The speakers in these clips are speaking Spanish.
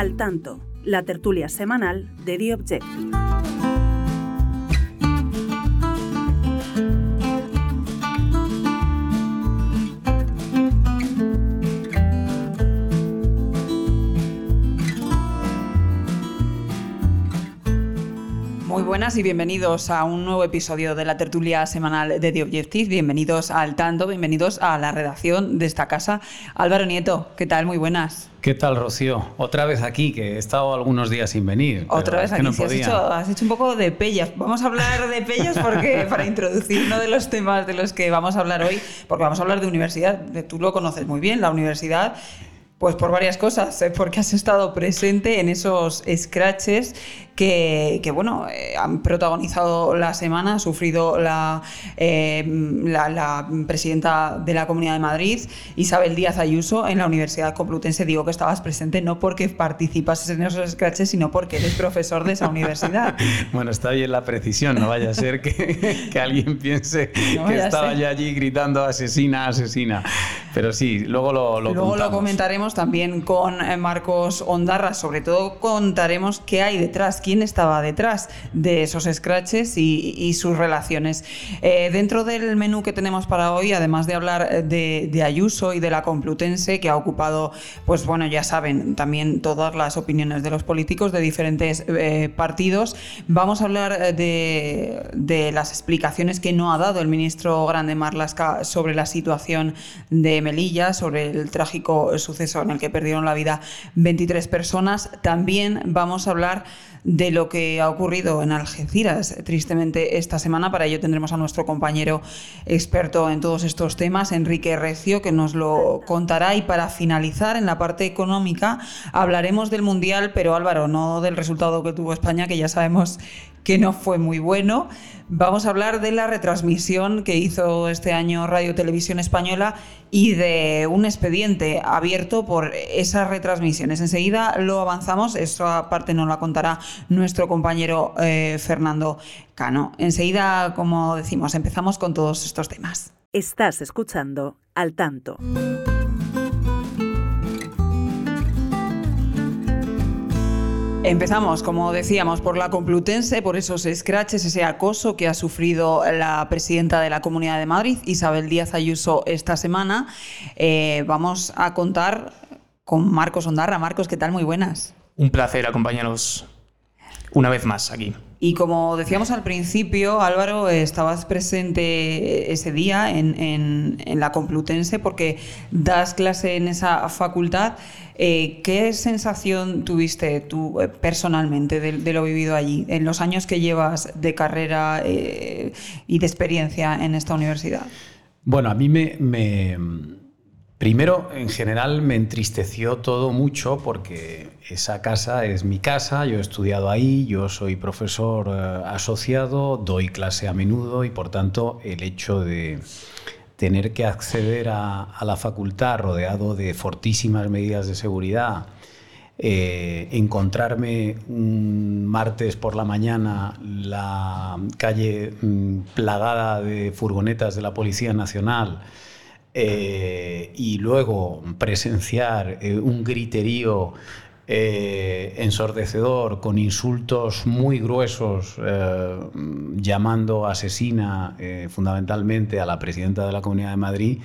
Al tanto, la tertulia semanal de The Objective. Buenas y bienvenidos a un nuevo episodio de la tertulia semanal de The Objective. Bienvenidos al tanto, bienvenidos a la redacción de esta casa. Álvaro Nieto, ¿qué tal? Muy buenas. ¿Qué tal, Rocío? Otra vez aquí, que he estado algunos días sin venir. Otra vez aquí, no has, hecho, has, hecho, un poco de pellas. Vamos a hablar de pellas porque para introducir uno de los temas de los que vamos a hablar hoy, porque vamos a hablar de universidad. Tú lo conoces muy bien, la universidad pues por varias cosas, ¿eh? porque has estado presente en esos scratches que, bueno, eh, han protagonizado la semana, ha sufrido eh, la, la, presidenta de la Comunidad de Madrid, Isabel Díaz Ayuso, en la Universidad Complutense. Digo que estabas presente no porque participases en esos scratches, sino porque eres profesor de esa universidad. bueno, está bien la precisión, no vaya a ser que, que alguien piense que estaba yo allí gritando asesina, asesina. Pero sí, luego lo, lo Luego lo comentaremos también con eh, Marcos Ondarra, sobre todo contaremos qué hay detrás, quién estaba detrás de esos scratches y, sus relaciones. Eh, dentro del menú que tenemos para hoy, además de hablar de, Ayuso y de la Complutense, que ha ocupado, pues bueno, ya saben, también todas las opiniones de los políticos de diferentes eh, partidos, vamos a hablar de, de las explicaciones que no ha dado el ministro Grande Marlasca sobre la situación de Melilla, sobre el trágico suceso en el que perdieron la vida 23 personas. También vamos a hablar de lo que ha ocurrido en Algeciras, tristemente, esta semana. Para ello tendremos a nuestro compañero experto en todos estos temas, Enrique Recio, que nos lo contará. Y para finalizar, en la parte económica, hablaremos del Mundial, pero Álvaro, no del resultado que tuvo España, que ya sabemos que no fue muy bueno. Vamos a hablar de la retransmisión que hizo este año Radio Televisión Española y de un expediente abierto por esas retransmisiones. Enseguida lo avanzamos, esa parte nos la contará nuestro compañero eh, Fernando Cano. Enseguida, como decimos, empezamos con todos estos temas. Estás escuchando al tanto. Empezamos, como decíamos, por la Complutense, por esos scratches, ese acoso que ha sufrido la presidenta de la Comunidad de Madrid, Isabel Díaz Ayuso, esta semana. Eh, vamos a contar con Marcos Ondarra. Marcos, ¿qué tal? Muy buenas. Un placer acompañarnos una vez más aquí. Y como decíamos al principio, Álvaro, estabas presente ese día en, la Complutense porque das clase en esa facultad. Eh, ¿Qué sensación tuviste tú eh, personalmente de, lo vivido allí, en los años que llevas de carrera eh, y de experiencia en esta universidad? Bueno, a mí me Primero, en general, me entristeció todo mucho porque esa casa es mi casa, yo he estudiado ahí, yo soy profesor eh, asociado, doy clase a menudo y por tanto el hecho de tener que acceder a, la facultad rodeado de fortísimas medidas de seguridad, eh, encontrarme un martes por la mañana la calle mm, plagada de furgonetas de la Policía Nacional, eh, y luego presenciar eh, un griterío eh, ensordecedor con insultos muy gruesos llamando asesina fundamentalmente a la presidenta de la Comunidad de Madrid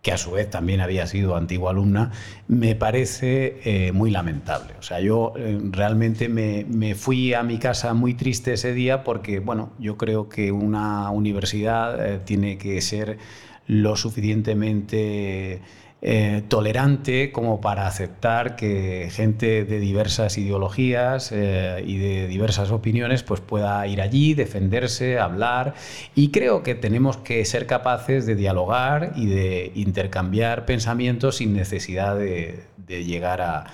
que a su vez también había sido antigua alumna, me parece muy lamentable. O sea, yo realmente me, me, fui a mi casa muy triste ese día porque, bueno, yo creo que una universidad tiene que ser lo suficientemente eh, tolerante como para aceptar que gente de diversas ideologías eh, y de diversas opiniones pues pueda ir allí, defenderse, hablar. Y creo que tenemos que ser capaces de dialogar y de intercambiar pensamientos sin necesidad de llegar a,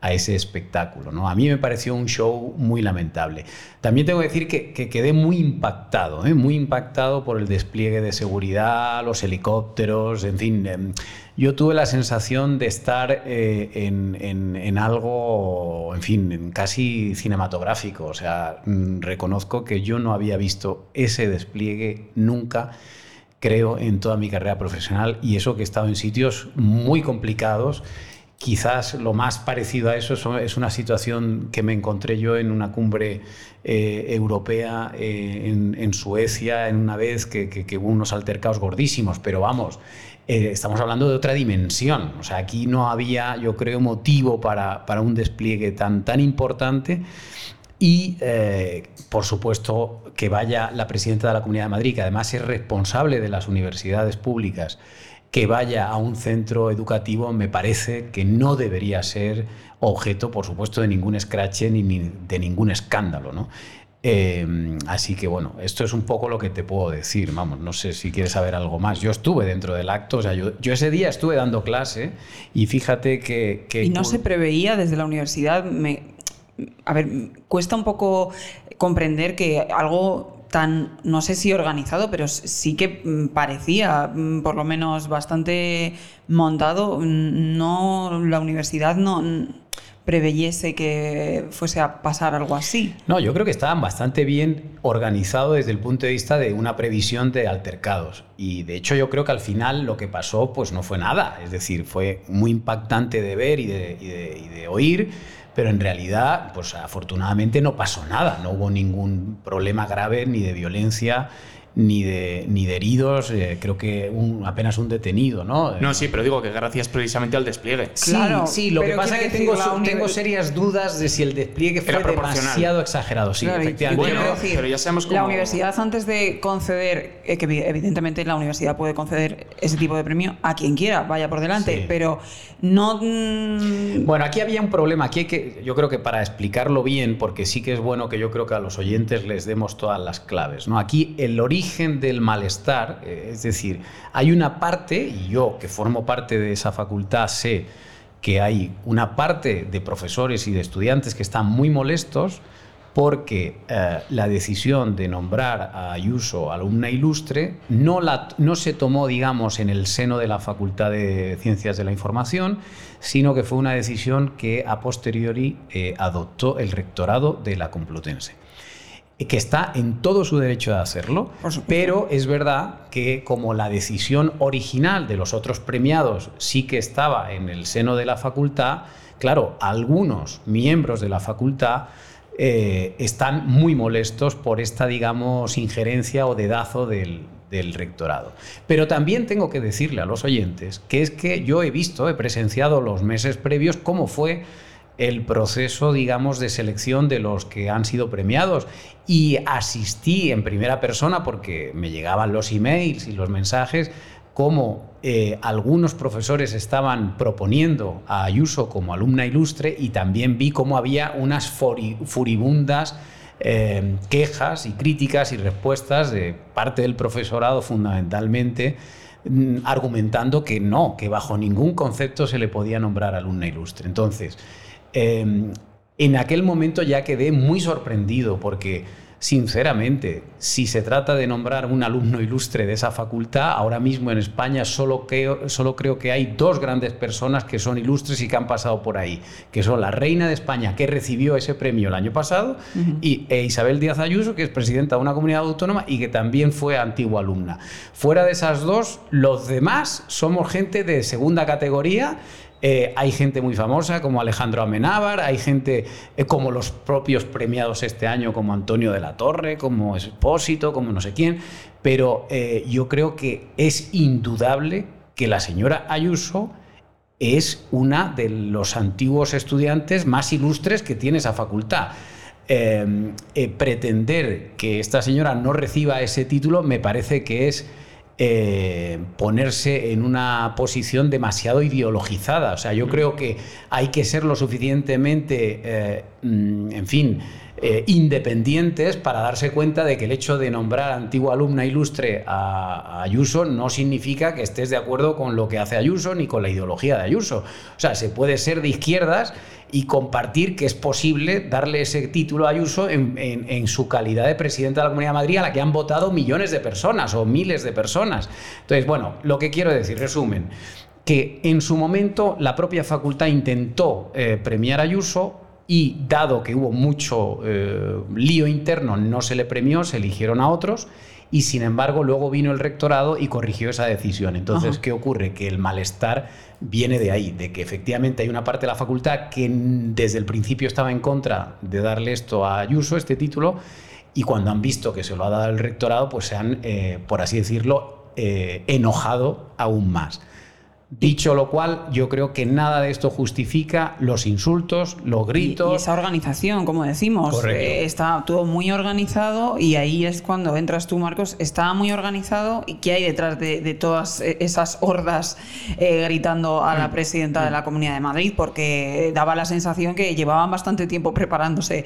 a ese espectáculo. ¿no? A mí me pareció un show muy lamentable. También tengo que decir que, quedé muy impactado, ¿eh? muy impactado por el despliegue de seguridad, los helicópteros, en fin. Em, yo tuve la sensación de estar eh, en, algo, en fin, casi cinematográfico. O sea, mm, reconozco que yo no había visto ese despliegue nunca creo, en toda mi carrera profesional y eso que he estado en sitios muy complicados Quizás lo más parecido a eso es una situación que me encontré yo en una cumbre eh, europea eh, en, Suecia en una vez que, hubo unos altercados gordísimos, pero vamos, eh, estamos hablando de otra dimensión. O sea, aquí no había, yo creo, motivo para, para un despliegue tan, tan importante. Y, por supuesto, que vaya la presidenta de la Comunidad de Madrid, que además es responsable de las universidades públicas, que vaya a un centro educativo me parece que no debería ser objeto, por supuesto, de ningún escrache ni, de ningún escándalo. ¿no? Eh, así que bueno, esto es un poco lo que te puedo decir. Vamos, no sé si quieres saber algo más. Yo estuve dentro del acto, o sea, yo, ese día estuve dando clase y fíjate que. y no se preveía desde la universidad. Me, a ver, cuesta un poco comprender que algo tan, no sé si organizado, pero sí que mm, parecía mm, por lo menos bastante montado. Mm, no, la universidad no preveyese que fuese a pasar algo así. No, yo creo que estaban bastante bien organizados desde el punto de vista de una previsión de altercados. Y de hecho yo creo que al final lo que pasó pues no fue nada. Es decir, fue muy impactante de ver y de, y de oír pero en realidad, pues afortunadamente no pasó nada, no hubo ningún problema grave ni de violencia ni de, ni de heridos, eh, creo que un, apenas un detenido, ¿no? No, sí, pero digo que gracias precisamente al despliegue. claro, sí, lo que pasa es que tengo, tengo, serias dudas de si el despliegue fue demasiado exagerado. Sí, efectivamente. pero ya sabemos cómo... La universidad antes de conceder, eh, que evidentemente la universidad puede conceder ese tipo de premio a quien quiera, vaya por delante, pero no... Mm, bueno, aquí había un problema, aquí hay que, yo creo que para explicarlo bien, porque sí que es bueno que yo creo que a los oyentes les demos todas las claves, ¿no? Aquí el origen origen del malestar, eh, es decir, hay una parte, y yo que formo parte de esa facultad sé que hay una parte de profesores y de estudiantes que están muy molestos porque eh, la decisión de nombrar a Ayuso alumna ilustre no, la, no se tomó, digamos, en el seno de la Facultad de Ciencias de la Información, sino que fue una decisión que a posteriori eh, adoptó el rectorado de la Complutense que está en todo su derecho de hacerlo, pero es verdad que como la decisión original de los otros premiados sí que estaba en el seno de la facultad, claro, algunos miembros de la facultad eh, están muy molestos por esta, digamos, injerencia o dedazo del, del rectorado. Pero también tengo que decirle a los oyentes que es que yo he visto, he presenciado los meses previos cómo fue el proceso, digamos, de selección de los que han sido premiados y asistí en primera persona porque me llegaban los emails y los mensajes como eh, algunos profesores estaban proponiendo a Ayuso como alumna ilustre y también vi cómo había unas furibundas eh, quejas y críticas y respuestas de parte del profesorado fundamentalmente mm, argumentando que no, que bajo ningún concepto se le podía nombrar alumna ilustre. Entonces, Em, en aquel momento ya quedé muy sorprendido porque, sinceramente, si se trata de nombrar un alumno ilustre de esa facultad, ahora mismo en España solo creo, solo creo que hay dos grandes personas que son ilustres y que han pasado por ahí, que son la reina de España, que recibió ese premio el año pasado, y e Isabel Díaz Ayuso, que es presidenta de una comunidad autónoma y que también fue antigua alumna. Fuera de esas dos, los demás somos gente de segunda categoría eh, hay gente muy famosa como Alejandro Amenábar, hay gente eh, como los propios premiados este año, como Antonio de la Torre, como Espósito, como no sé quién, pero eh, yo creo que es indudable que la señora Ayuso es una de los antiguos estudiantes más ilustres que tiene esa facultad. pretender que esta señora no reciba ese título me parece que es eh, ponerse en una posición demasiado ideologizada. O sea, yo creo que hay que ser lo suficientemente, eh, mm, en fin, eh, independientes para darse cuenta de que el hecho de nombrar antigua alumna ilustre a, Ayuso no significa que estés de acuerdo con lo que hace Ayuso ni con la ideología de Ayuso. O sea, se puede ser de izquierdas y compartir que es posible darle ese título a Ayuso en, su calidad de presidenta de la Comunidad de Madrid a la que han votado millones de personas o miles de personas. Entonces, bueno, lo que quiero decir, resumen, que en su momento la propia facultad intentó eh, premiar a Ayuso y dado que hubo mucho eh, lío interno, no se le premió, se eligieron a otros y sin embargo luego vino el rectorado y corrigió esa decisión. Entonces, ¿qué ocurre? Que el malestar viene de ahí, de que efectivamente hay una parte de la facultad que desde el principio estaba en contra de darle esto a Ayuso, este título, y cuando han visto que se lo ha dado el rectorado, pues se han, eh, por así decirlo, eh, enojado aún más. Dicho lo cual, yo creo que nada de esto justifica los insultos, los gritos. Y, esa organización, como decimos, eh, está todo muy organizado y ahí es cuando entras tú, Marcos. Está muy organizado y qué hay detrás de, todas e, esas hordas eh, gritando a la mm. presidenta de la Comunidad de Madrid, porque daba la sensación que llevaban bastante tiempo preparándose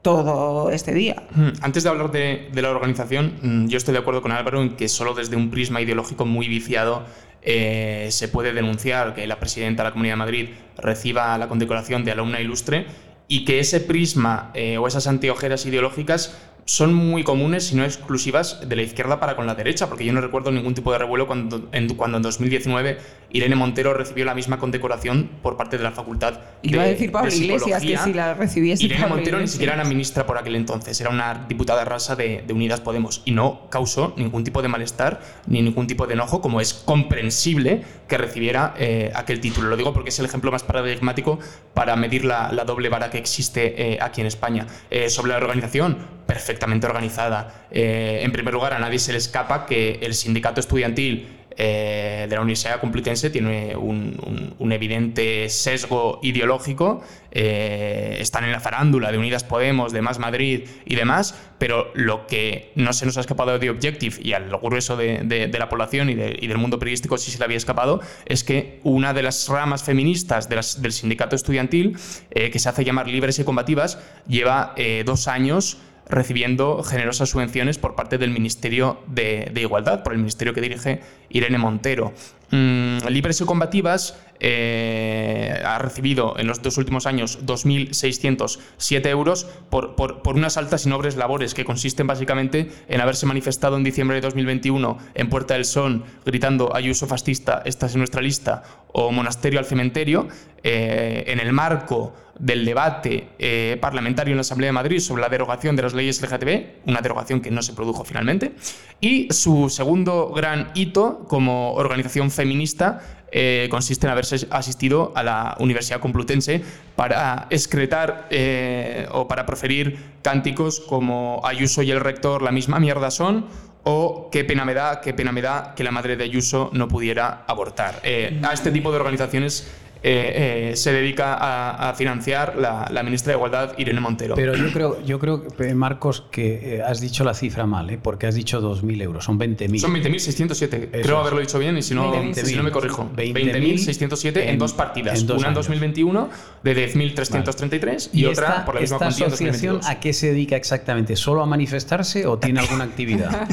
todo este día. Mm, antes de hablar de, de la organización, mm, yo estoy de acuerdo con Álvaro en que solo desde un prisma ideológico muy viciado eh, se puede denunciar que la presidenta de la Comunidad de Madrid reciba la condecoración de alumna ilustre y que ese prisma eh, o esas anteojeras ideológicas son muy comunes, y no exclusivas, de la izquierda para con la derecha, porque yo no recuerdo ningún tipo de revuelo cuando en, cuando en 2019 Irene Montero recibió la misma condecoración por parte de la Facultad Iba a decir Pablo Iglesias que si la recibiese Irene Montero ni siquiera era ministra por aquel entonces, era una diputada rasa de, Unidas Podemos y no causó ningún tipo de malestar ni ningún tipo de enojo, como es comprensible que recibiera eh, aquel título. Lo digo porque es el ejemplo más paradigmático para medir la, doble vara que existe eh, aquí en España. Eh, sobre la organización, perfectamente organizada. Eh, en primer lugar, a nadie se le escapa que el sindicato estudiantil eh, de la Universidad Complutense tiene un, evidente sesgo ideológico. Eh, están en la farándula de Unidas Podemos, de Más Madrid y demás, pero lo que no se nos ha escapado de Objective y al grueso de, la población y, del mundo periodístico sí se le había escapado, es que una de las ramas feministas del sindicato estudiantil, que se hace llamar Libres y Combativas, lleva dos años recibiendo generosas subvenciones por parte del Ministerio de, Igualdad, por el ministerio que dirige Irene Montero. Mm, Libres y Combativas eh, ha recibido en los dos últimos años 2.607 euros por, por, unas altas y nobles labores que consisten básicamente en haberse manifestado en diciembre de 2021 en Puerta del Sol gritando Ayuso fascista, esta es nuestra lista, o Monasterio al cementerio, eh, en el marco del debate eh, parlamentario en la Asamblea de Madrid sobre la derogación de las leyes LGTB, una derogación que no se produjo finalmente, y su segundo gran hito como organización feminista eh, consiste en haberse asistido a la Universidad Complutense para excretar eh, o para proferir cánticos como Ayuso y el rector la misma mierda son o qué pena me da, qué pena me da que la madre de Ayuso no pudiera abortar. a este tipo de organizaciones eh, eh, se dedica a, financiar la, ministra de Igualdad, Irene Montero. Pero yo creo, yo creo Marcos, que eh, has dicho la cifra mal, porque has dicho 2.000 euros, son 20.000. Son 20.607, creo haberlo dicho bien y si no, si no me corrijo. 20.607 en, dos partidas, una en 2021 de 10.333 y, otra por la misma cuantía en 2022. ¿A qué se dedica exactamente? ¿Solo a manifestarse o tiene alguna actividad?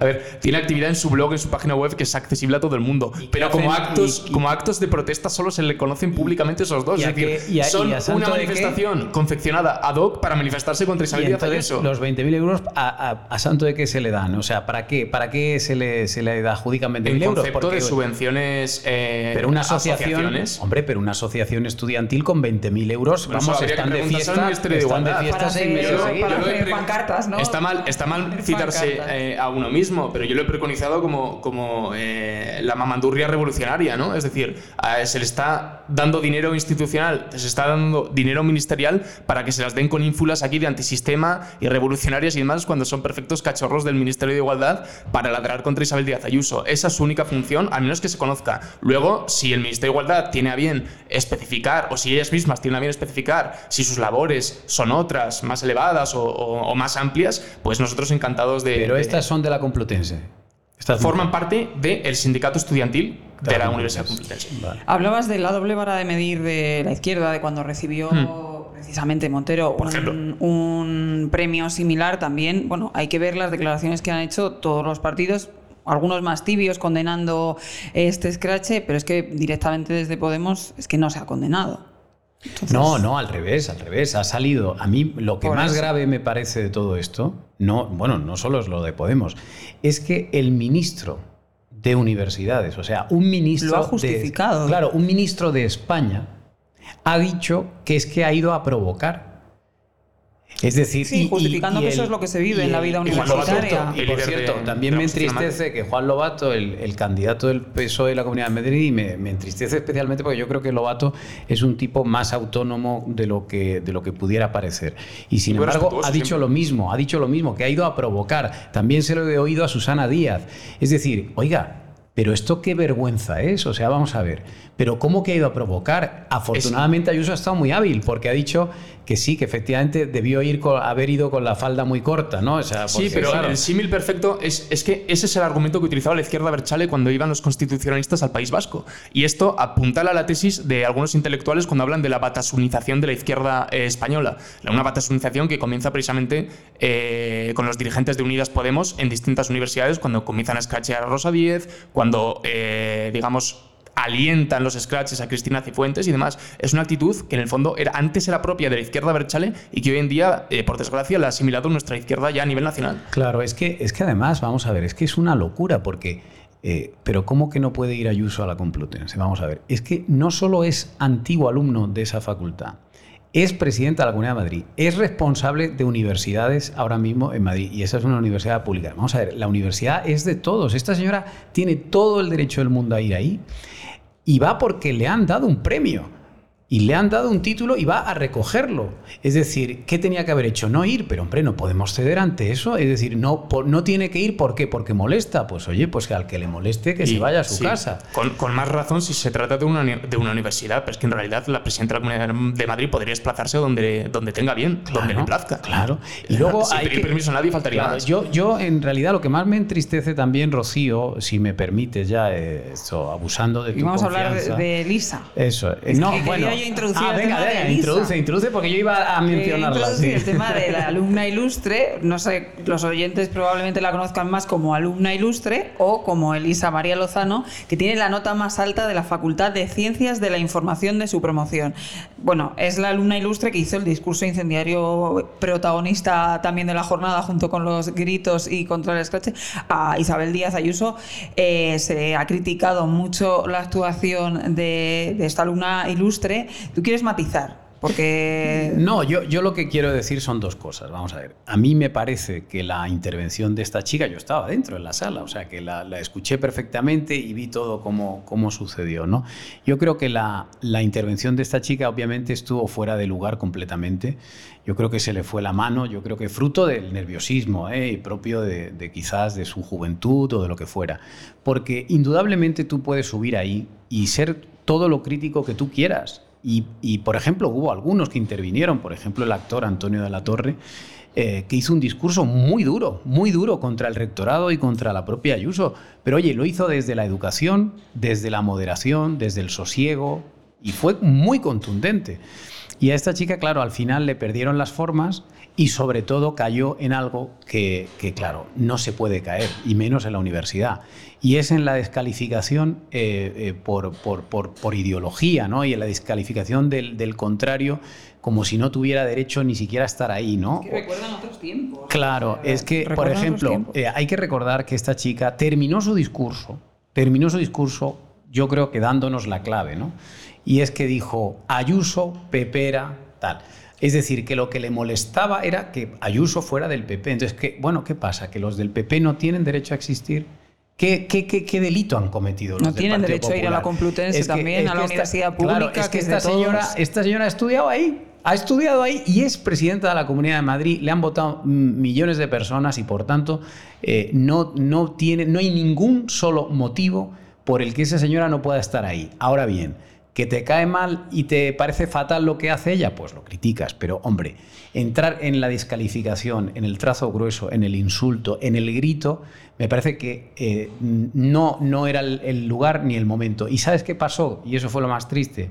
a ver, tiene actividad en su blog, en su página web que es accesible a todo el mundo, pero como actos, como actos de protesta solo se le conoce conocen públicamente esos dos. Es decir, son una manifestación confeccionada ad hoc para manifestarse contra Isabel Díaz Ayuso. Los 20.000 euros, a, santo de qué se le dan? O sea, ¿para qué, para qué se, le, se le adjudican 20.000 euros? El concepto de subvenciones eh, pero una asociación, Hombre, pero una asociación estudiantil con 20.000 euros, vamos, están de fiesta, están de fiesta seis meses Está mal, está mal citarse eh, a uno mismo, pero yo lo he preconizado como, como eh, la mamandurria revolucionaria, ¿no? Es decir, se le está dando dinero institucional, se está dando dinero ministerial para que se las den con ínfulas aquí de antisistema y revolucionarias y demás cuando son perfectos cachorros del Ministerio de Igualdad para ladrar contra Isabel Díaz Ayuso. Esa es su única función, a menos que se conozca. Luego, si el Ministerio de Igualdad tiene a bien especificar, o si ellas mismas tienen a bien especificar si sus labores son otras, más elevadas o, más amplias, pues nosotros encantados de... Pero estas son de la Complutense. Estas forman parte del sindicato estudiantil de la Universidad Complutense. Hablabas de la doble vara de medir de la izquierda, de cuando recibió hmm. precisamente Montero un, premio similar también. Bueno, hay que ver las declaraciones que han hecho todos los partidos. Algunos más tibios condenando este escrache, pero es que directamente desde Podemos es que no se ha condenado. No, no, al revés, al revés. Ha salido. A mí lo que más grave me parece de todo esto, no, bueno, no solo es lo de Podemos, es que el ministro de universidades. O sea, un ministro. Lo ha justificado. claro, un ministro de España ha dicho que es que ha ido a provocar. Es decir, sí, justificando que eso es lo que se vive en la vida universitaria. Y, por cierto, también me entristece que Juan Lobato, el, candidato del PSOE de la Comunidad de Madrid, me, me, entristece especialmente porque yo creo que Lobato es un tipo más autónomo de lo que, de lo que pudiera parecer. Y sin embargo, ha dicho lo mismo, ha dicho lo mismo, que ha ido a provocar. También se lo he oído a Susana Díaz. Es decir, oiga, pero esto qué vergüenza es, o sea, vamos a ver. Pero ¿cómo que ha ido a provocar? Afortunadamente Ayuso ha estado muy hábil porque ha dicho que sí, que efectivamente debió ir haber ido con la falda muy corta, ¿no? sí, pero el símil perfecto es, es, que ese es el argumento que utilizaba la izquierda Berchale cuando iban los constitucionalistas al País Vasco. Y esto apuntala a la tesis de algunos intelectuales cuando hablan de la batasunización de la izquierda eh, española. Una batasunización que comienza precisamente eh, con los dirigentes de Unidas Podemos en distintas universidades cuando comienzan a escrachear a Rosa Díez, cuando, eh, digamos, alientan los scratches a Cristina Cifuentes y demás. Es una actitud que en el fondo era, antes era propia de la izquierda Berchale y que hoy en día, eh, por desgracia, la ha asimilado nuestra izquierda ya a nivel nacional. Claro, es que, es que además, vamos a ver, es que es una locura porque... Eh, pero ¿cómo que no puede ir Ayuso a la Complutense? Vamos a ver. Es que no solo es antiguo alumno de esa facultad, es presidenta de la Comunidad de Madrid, es responsable de universidades ahora mismo en Madrid y esa es una universidad pública. Vamos a ver, la universidad es de todos. Esta señora tiene todo el derecho del mundo a ir ahí y va porque le han dado un premio y le han dado un título y va a recogerlo. Es decir, ¿qué tenía que haber hecho? No ir, pero hombre, no podemos ceder ante eso. Es decir, no, no tiene que ir, ¿por qué? Porque molesta. Pues oye, pues que al que le moleste, que se vaya a su casa. Con, más razón si se trata de una, de una universidad, pero es que en realidad la presidenta de la Comunidad de Madrid podría desplazarse donde, donde tenga bien, donde le plazca. Claro. Y luego Sin hay pedir permiso a nadie faltaría más. Yo, yo, en realidad, lo que más me entristece también, Rocío, si me permites ya, eh, esto, abusando de tu y vamos a hablar de, Elisa. Eso. no, bueno. Ah, introduce, introduce, porque yo iba a mencionarla. el tema de la alumna ilustre. No sé, los oyentes probablemente la conozcan más como alumna ilustre o como Elisa María Lozano, que tiene la nota más alta de la Facultad de Ciencias de la Información de su promoción. Bueno, es la alumna ilustre que hizo el discurso incendiario protagonista también de la jornada, junto con los gritos y contra el scratch. A Isabel Díaz Ayuso eh, se ha criticado mucho la actuación de, de esta alumna ilustre. ¿Tú quieres matizar? Porque... No, yo, yo lo que quiero decir son dos cosas. Vamos a ver. A mí me parece que la intervención de esta chica, yo estaba dentro en la sala, o sea que la, escuché perfectamente y vi todo cómo, cómo sucedió. ¿no? Yo creo que la, la, intervención de esta chica obviamente estuvo fuera de lugar completamente. Yo creo que se le fue la mano, yo creo que fruto del nerviosismo ¿eh? propio de, de quizás de su juventud o de lo que fuera. Porque indudablemente tú puedes subir ahí y ser todo lo crítico que tú quieras y, por ejemplo, hubo algunos que intervinieron, por ejemplo, el actor Antonio de la Torre, eh, que hizo un discurso muy duro, muy duro contra el rectorado y contra la propia Ayuso. Pero oye, lo hizo desde la educación, desde la moderación, desde el sosiego, y fue muy contundente. Y a esta chica, claro, al final le perdieron las formas y sobre todo cayó en algo que, claro, no se puede caer, y menos en la universidad. Y es en la descalificación eh, eh, por, por, ideología, ¿no? Y en la descalificación del, contrario como si no tuviera derecho ni siquiera a estar ahí, ¿no? Es que recuerdan otros tiempos. Claro, es que, por ejemplo, eh, hay que recordar que esta chica terminó su discurso, terminó su discurso, yo creo que dándonos la clave, ¿no? Y es que dijo, Ayuso, Pepera, tal. Es decir, que lo que le molestaba era que Ayuso fuera del PP. Entonces, ¿qué, bueno, ¿qué pasa? ¿Que los del PP no tienen derecho a existir? ¿Qué, qué, qué, delito han cometido los No tienen derecho a ir a la Complutense también, a la universidad pública. Claro, es que, esta, señora, esta señora ha estudiado ahí. Ha estudiado ahí y es presidenta de la Comunidad de Madrid. Le han votado millones de personas y, por tanto, eh, no, no, tiene, no hay ningún solo motivo por el que esa señora no pueda estar ahí. Ahora bien, que te cae mal y te parece fatal lo que hace ella, pues lo criticas. Pero hombre, entrar en la descalificación, en el trazo grueso, en el insulto, en el grito, me parece que eh, no, no era el, lugar ni el momento. ¿Y sabes qué pasó? Y eso fue lo más triste,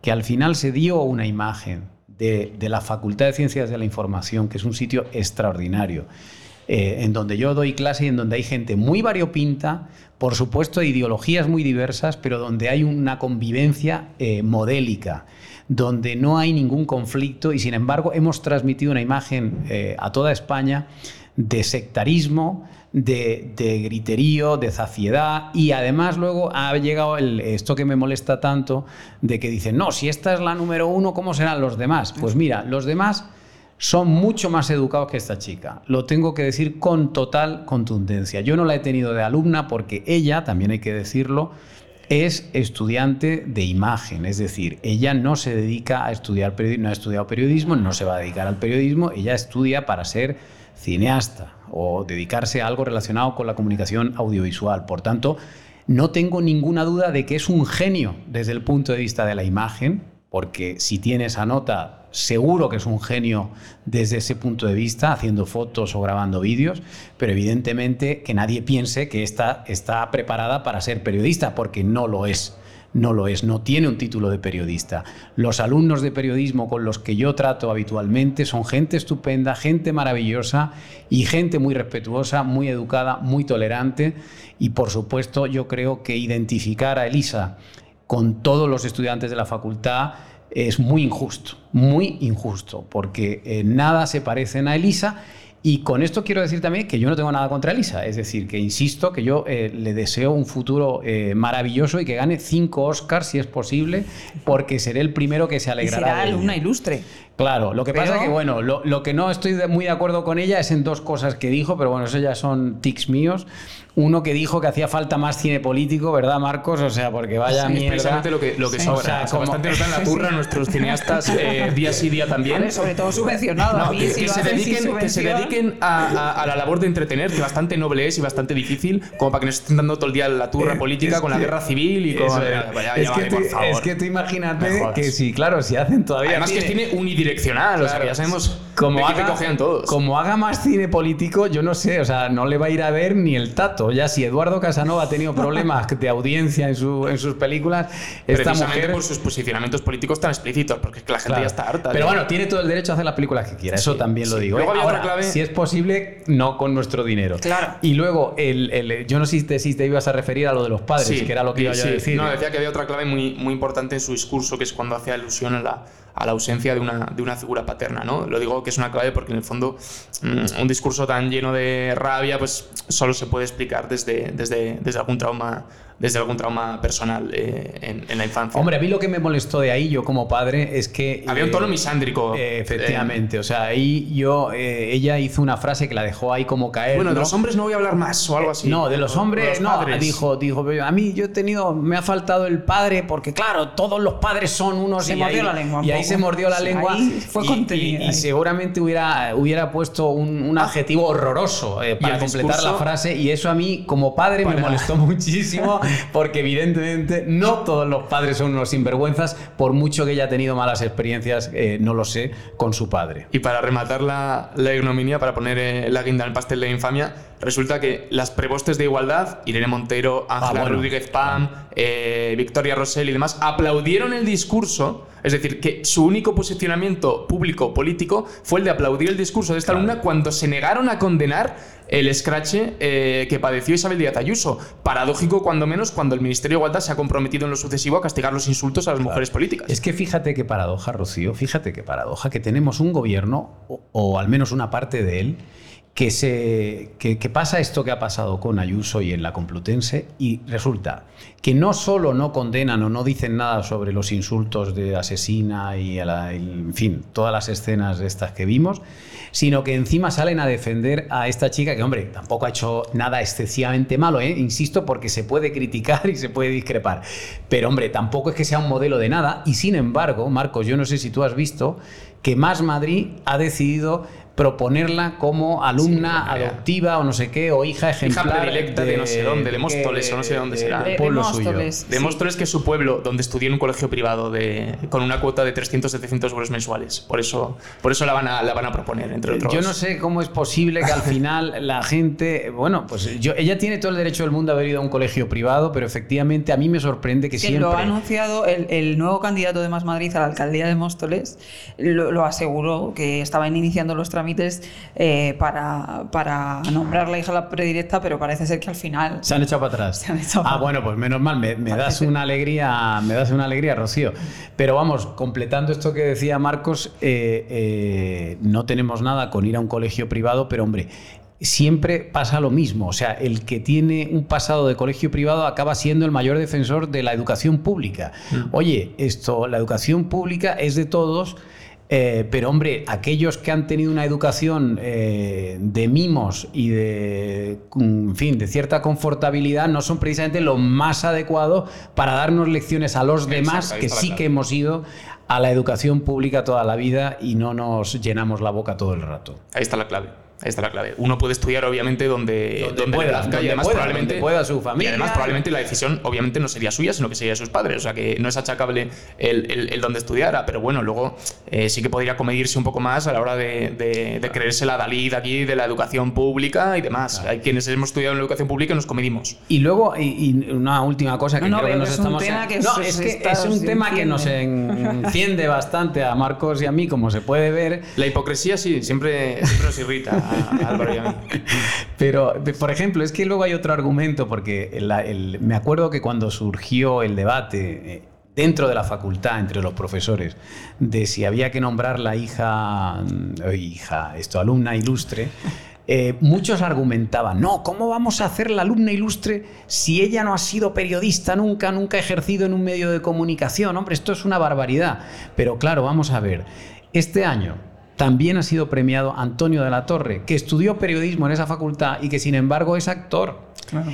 que al final se dio una imagen de, de la Facultad de Ciencias de la Información, que es un sitio extraordinario. Eh, en donde yo doy clase y en donde hay gente muy variopinta, por supuesto de ideologías muy diversas, pero donde hay una convivencia eh, modélica, donde no hay ningún conflicto y sin embargo hemos transmitido una imagen eh, a toda España de sectarismo, de, griterío, de zaciedad y además luego ha llegado esto que me molesta tanto de que dicen, no, si esta es la número uno, ¿cómo serán los demás? Pues mira, los demás son mucho más educados que esta chica. Lo tengo que decir con total contundencia. Yo no la he tenido de alumna porque ella, también hay que decirlo, es estudiante de imagen, es decir, ella no se dedica a estudiar periodismo, no ha estudiado periodismo, no se va a dedicar al periodismo, ella estudia para ser cineasta o dedicarse a algo relacionado con la comunicación audiovisual. Por tanto, no tengo ninguna duda de que es un genio desde el punto de vista de la imagen, porque si tiene esa nota, seguro que es un genio desde ese punto de vista, haciendo fotos o grabando vídeos, pero evidentemente que nadie piense que esta está preparada para ser periodista, porque no lo es no lo es, no tiene un título de periodista. Los alumnos de periodismo con los que yo trato habitualmente son gente estupenda, gente maravillosa y gente muy respetuosa, muy educada, muy tolerante y por supuesto yo creo que identificar a Elisa con todos los estudiantes de la facultad es muy injusto, muy injusto, porque eh, nada se parecen a Elisa y con esto quiero decir también que yo no tengo nada contra Elisa, es decir, que insisto que yo eh, le deseo un futuro eh, maravilloso y que gane cinco Oscars si es posible, porque seré el primero que se alegrará. Y será alumna ilustre. Claro, lo que pasa es que, bueno, lo, lo, que no estoy muy de acuerdo con ella es en dos cosas que dijo, pero bueno, eso ya son tics míos uno que dijo que hacía falta más cine político, ¿verdad, Marcos? O sea, porque vaya sí, mierda. precisamente lo que, lo que sobra. O sea, bastante nos dan la turra nuestros cineastas eh, día sí día también. sobre todo subvencionado. que, se dediquen, que, se dediquen, a, la labor de entretener, que bastante noble es y bastante difícil, como para que nos estén dando todo el día la turra eh, política con la guerra civil y con... es, que tú, es, que tú, imagínate que si, claro, si hacen todavía... Además que tiene unidireccional, o sea, que ya sabemos como haga, todos. Como haga más cine político, yo no sé, o sea, no le va a ir a ver ni el tato. Ya si Eduardo Casanova ha tenido problemas de audiencia en, su, en sus películas, esta mujer... por sus posicionamientos políticos tan explícitos, porque es que la gente ya está harta. Pero bueno, tiene todo el derecho a hacer las películas que quiera, eso también lo digo. ¿eh? Ahora, si es posible, no con nuestro dinero. Claro. Y luego, el, el, yo no sé si te, ibas a referir a lo de los padres, que era lo que iba yo a decir. No, decía que había otra clave muy, muy importante en su discurso, que es cuando hace alusión a la a la ausencia de una, de una figura paterna, ¿no? Lo digo que es una clave porque en el fondo mm, un discurso tan lleno de rabia pues solo se puede explicar desde, desde, desde algún trauma desde algún trauma personal eh, en, la infancia. Hombre, a mí lo que me molestó de ahí, yo como padre, es que... Había un tono eh, misándrico. Eh, efectivamente, o sea, ahí yo, ella hizo una frase que la dejó ahí como caer. Bueno, de los hombres no voy a hablar más o algo así. No, de los hombres, no, dijo, dijo, a mí yo he tenido, me ha faltado el padre, porque claro, todos los padres son unos... Se y mordió la lengua. Y ahí se mordió la lengua. fue y, y, seguramente hubiera, hubiera puesto un, ah. adjetivo horroroso para completar la frase, y eso a mí como padre me molestó muchísimo, porque evidentemente no todos los padres son unos sinvergüenzas, por mucho que haya tenido malas experiencias, eh, no lo sé, con su padre. Y para rematar la, la ignominia, para poner eh, la guinda en el pastel de infamia, resulta que las prebostes de igualdad, Irene Montero, Ángela ah, Rodríguez Pam, eh, Victoria Rosell y demás, aplaudieron el discurso. Es decir, que su único posicionamiento público político fue el de aplaudir el discurso de esta alumna cuando se negaron a condenar el escrache eh, que padeció Isabel Díaz Ayuso. Paradójico, cuando menos, cuando el Ministerio de Igualdad se ha comprometido en lo sucesivo a castigar los insultos a las mujeres políticas. Es que fíjate qué paradoja, Rocío, fíjate qué paradoja, que tenemos un gobierno, o al menos una parte de él, que, se, que, pasa esto que ha pasado con Ayuso y en la Complutense y resulta que no solo no condenan o no dicen nada sobre los insultos de asesina y, en fin, todas las escenas de estas que vimos, sino que encima salen a defender a esta chica que, hombre, tampoco ha hecho nada excesivamente malo, ¿eh? insisto, porque se puede criticar y se puede discrepar, pero hombre, tampoco es que sea un modelo de nada y sin embargo, Marcos, yo no sé si tú has visto que Más Madrid ha decidido proponerla como alumna adoptiva o no sé qué, o hija ejemplar. Hija predilecta de, no sé dónde, de Móstoles o no sé dónde será. De, pueblo suyo. De Móstoles, que es su pueblo, donde estudió en un colegio privado de, con una cuota de 300-700 euros mensuales. Por eso, por eso la, van a, la van a proponer, entre otros. Yo no sé cómo es posible que al final la gente. Bueno, pues yo, ella tiene todo el derecho del mundo a haber ido a un colegio privado, pero efectivamente a mí me sorprende que, siempre. Lo ha anunciado el, nuevo candidato de Más Madrid a la alcaldía de Móstoles, lo, lo aseguró que estaban iniciando los trámites eh, para, para nombrar la hija la predirecta, pero parece ser que al final... Se han echado para atrás. ah, bueno, pues menos mal, me, das una alegría, me das una alegría, Rocío. Pero vamos, completando esto que decía Marcos, eh, eh, no tenemos nada con ir a un colegio privado, pero hombre, siempre pasa lo mismo. O sea, el que tiene un pasado de colegio privado acaba siendo el mayor defensor de la educación pública. Mm. Oye, esto, la educación pública es de todos. Eh, pero hombre, aquellos que han tenido una educación eh, de mimos y de, en fin, de cierta confortabilidad no son precisamente lo más adecuado para darnos lecciones a los demás que sí que hemos ido a la educación pública toda la vida y no nos llenamos la boca todo el rato. Ahí está la clave. Ahí está la clave. Uno puede estudiar, obviamente, donde, donde, pueda, y además, probablemente, pueda su familia. Y además, probablemente la decisión, obviamente, no sería suya, sino que sería de sus padres. O sea, que no es achacable el, el, donde estudiara. Pero bueno, luego eh, sí que podría comedirse un poco más a la hora de, de, creerse la Dalí aquí de la educación pública y demás. Hay quienes hemos estudiado en la educación pública y nos comedimos. Y luego, y, una última cosa que creo que nos estamos. no, es que es un tema que nos enciende bastante a Marcos y a mí, como se puede ver. La hipocresía sí, siempre, siempre nos irrita. Pero, por ejemplo, es que luego hay otro argumento, porque me acuerdo que cuando surgió el debate eh, dentro de la facultad entre los profesores de si había que nombrar la hija, eh, hija, esto, alumna ilustre, eh, muchos argumentaban, no, ¿cómo vamos a hacer la alumna ilustre si ella no ha sido periodista nunca, nunca ha ejercido en un medio de comunicación? Hombre, esto es una barbaridad. Pero claro, vamos a ver, este año también ha sido premiado Antonio de la Torre, que estudió periodismo en esa facultad y que sin embargo es actor.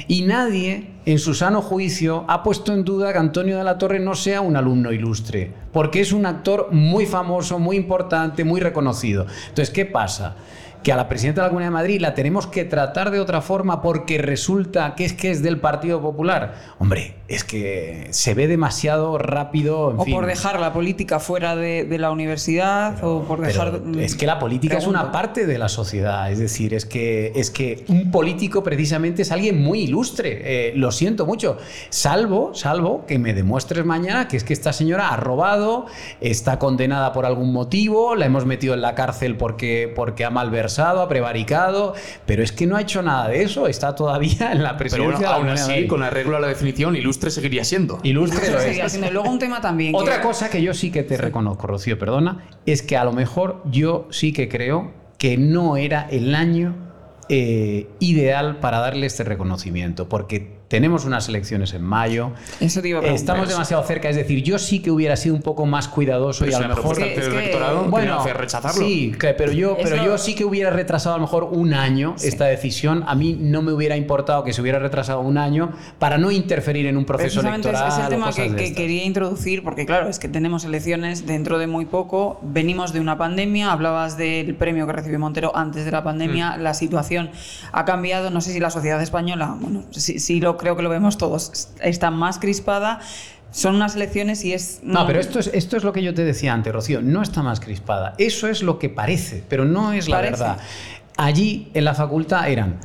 Y nadie, en su sano juicio, ha puesto en duda que Antonio de la Torre no sea un alumno ilustre, porque es un actor muy famoso, muy importante, muy reconocido. Entonces, ¿qué pasa? Que a la presidenta de la Comunidad de Madrid la tenemos que tratar de otra forma porque resulta que es que es del Partido Popular. Hombre, es que se ve demasiado rápido. o por dejar la política fuera de, la universidad, o por dejar. es que la política es una parte de la sociedad. Es decir, es que, es que un político precisamente es alguien muy ilustre. Eh, lo siento mucho. Salvo, salvo que me demuestres mañana que es que esta señora ha robado, está condenada por algún motivo, la hemos metido en la cárcel porque, porque ha malversado ha prevaricado, pero es que no ha hecho nada de eso, está todavía en la presidencia. Pero aún así, con arreglo a la definición, ilustre seguiría siendo. Ilustre lo seguiría siendo. Y luego un tema también. Otra cosa que yo sí que te reconozco, Rocío, perdona, es que a lo mejor yo sí que creo que no era el año eh, ideal para darle este reconocimiento, porque tenemos unas elecciones en mayo. Eso Estamos demasiado cerca. Es decir, yo sí que hubiera sido un poco más cuidadoso y a lo mejor. bueno, rechazarlo. Sí, pero yo, pero yo sí que hubiera retrasado a lo mejor un año esta decisión. A mí no me hubiera importado que se hubiera retrasado un año para no interferir en un proceso electoral. Es el tema que, quería introducir, porque claro, es que tenemos elecciones dentro de muy poco. Venimos de una pandemia. Hablabas del premio que recibió Montero antes de la pandemia. Mm. La situación ha cambiado. No sé si la sociedad española, bueno, si, si lo creo que lo vemos todos, está más crispada. Son unas elecciones y es... No, pero esto es, esto es lo que yo te decía antes, Rocío. No está más crispada. Eso es lo que parece, pero no es la verdad. Allí, en la facultad, eran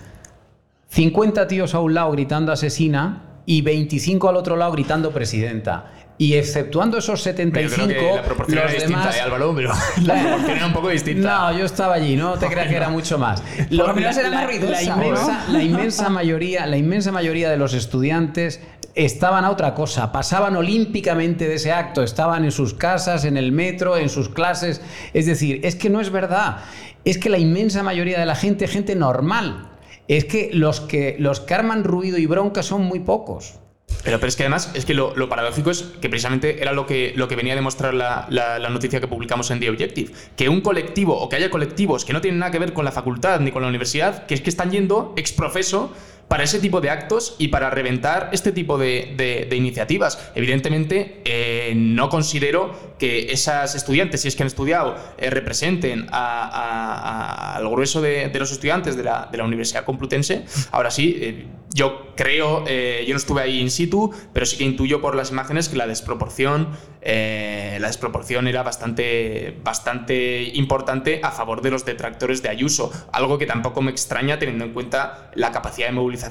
50 tíos a un lado gritando asesina y 25 al otro lado gritando presidenta. Y exceptuando esos 75, la proporción los era distinta, ¿eh, Álvaro? Pero la proporción era un poco distinta. No, yo estaba allí, no te creas que era mucho más. Por lo menos era más la, inmensa, la, inmensa mayoría, la inmensa mayoría de los estudiantes estaban a otra cosa, pasaban olímpicamente de ese acto, estaban en sus casas, en el metro, en sus clases. Es decir, es que no es verdad. Es que la inmensa mayoría de la gente, gente normal. Es que los que, los que arman ruido y bronca son muy pocos. Pero, pero es que además, es que lo, paradójico es que precisamente era lo que, lo que venía a demostrar la, la, noticia que publicamos en The Objective, que un colectivo o que haya colectivos que no tienen nada que ver con la facultad ni con la universidad, que es que están yendo exprofeso para ese tipo de actos y para reventar este tipo de, iniciativas. Evidentemente, eh, no considero que esas estudiantes, si es que han estudiado, eh, representen al grueso de, los estudiantes de la, Universidad Complutense. Ahora sí, eh, yo creo, yo no estuve ahí in situ, pero sí que intuyo por las imágenes que la desproporción, la desproporción era bastante, bastante importante a favor de los detractores de Ayuso, algo que tampoco me extraña teniendo en cuenta la capacidad de movilización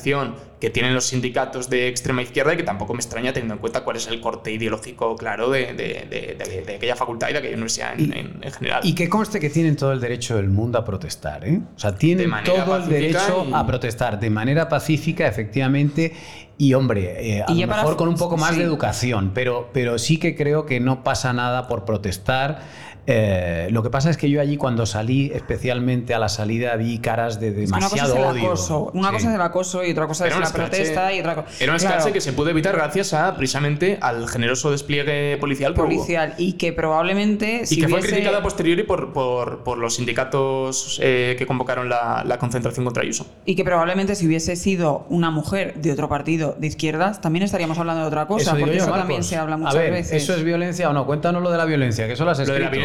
que tienen los sindicatos de extrema izquierda y que tampoco me extraña teniendo en cuenta cuál es el corte ideológico claro de, aquella facultad y de aquella universidad en, general. Y que conste que tienen todo el derecho del mundo a protestar, ¿eh? O sea, tienen todo el derecho a protestar de manera pacífica, efectivamente, y hombre, eh, a lo mejor con un poco más de educación, pero, pero sí que creo que no pasa nada por protestar Eh, lo que pasa es que yo allí cuando salí, especialmente a la salida, vi caras de demasiado una cosa es el odio. acoso, una Sí. cosa es el acoso y otra cosa Era es la protesta y otra cosa. Era un escrache que se pudo evitar gracias a precisamente al generoso despliegue policial que hubo. policial y que probablemente Y si que fue criticada a posteriori por, por, por los sindicatos eh, que convocaron la, la concentración contra Ayuso. y que probablemente si hubiese sido una mujer de otro partido de izquierdas también estaríamos hablando de otra cosa Eso porque yo, eso Marcos. también se habla muchas a ver, veces ¿Eso es violencia o no? Cuéntanos lo de la violencia, que eso lo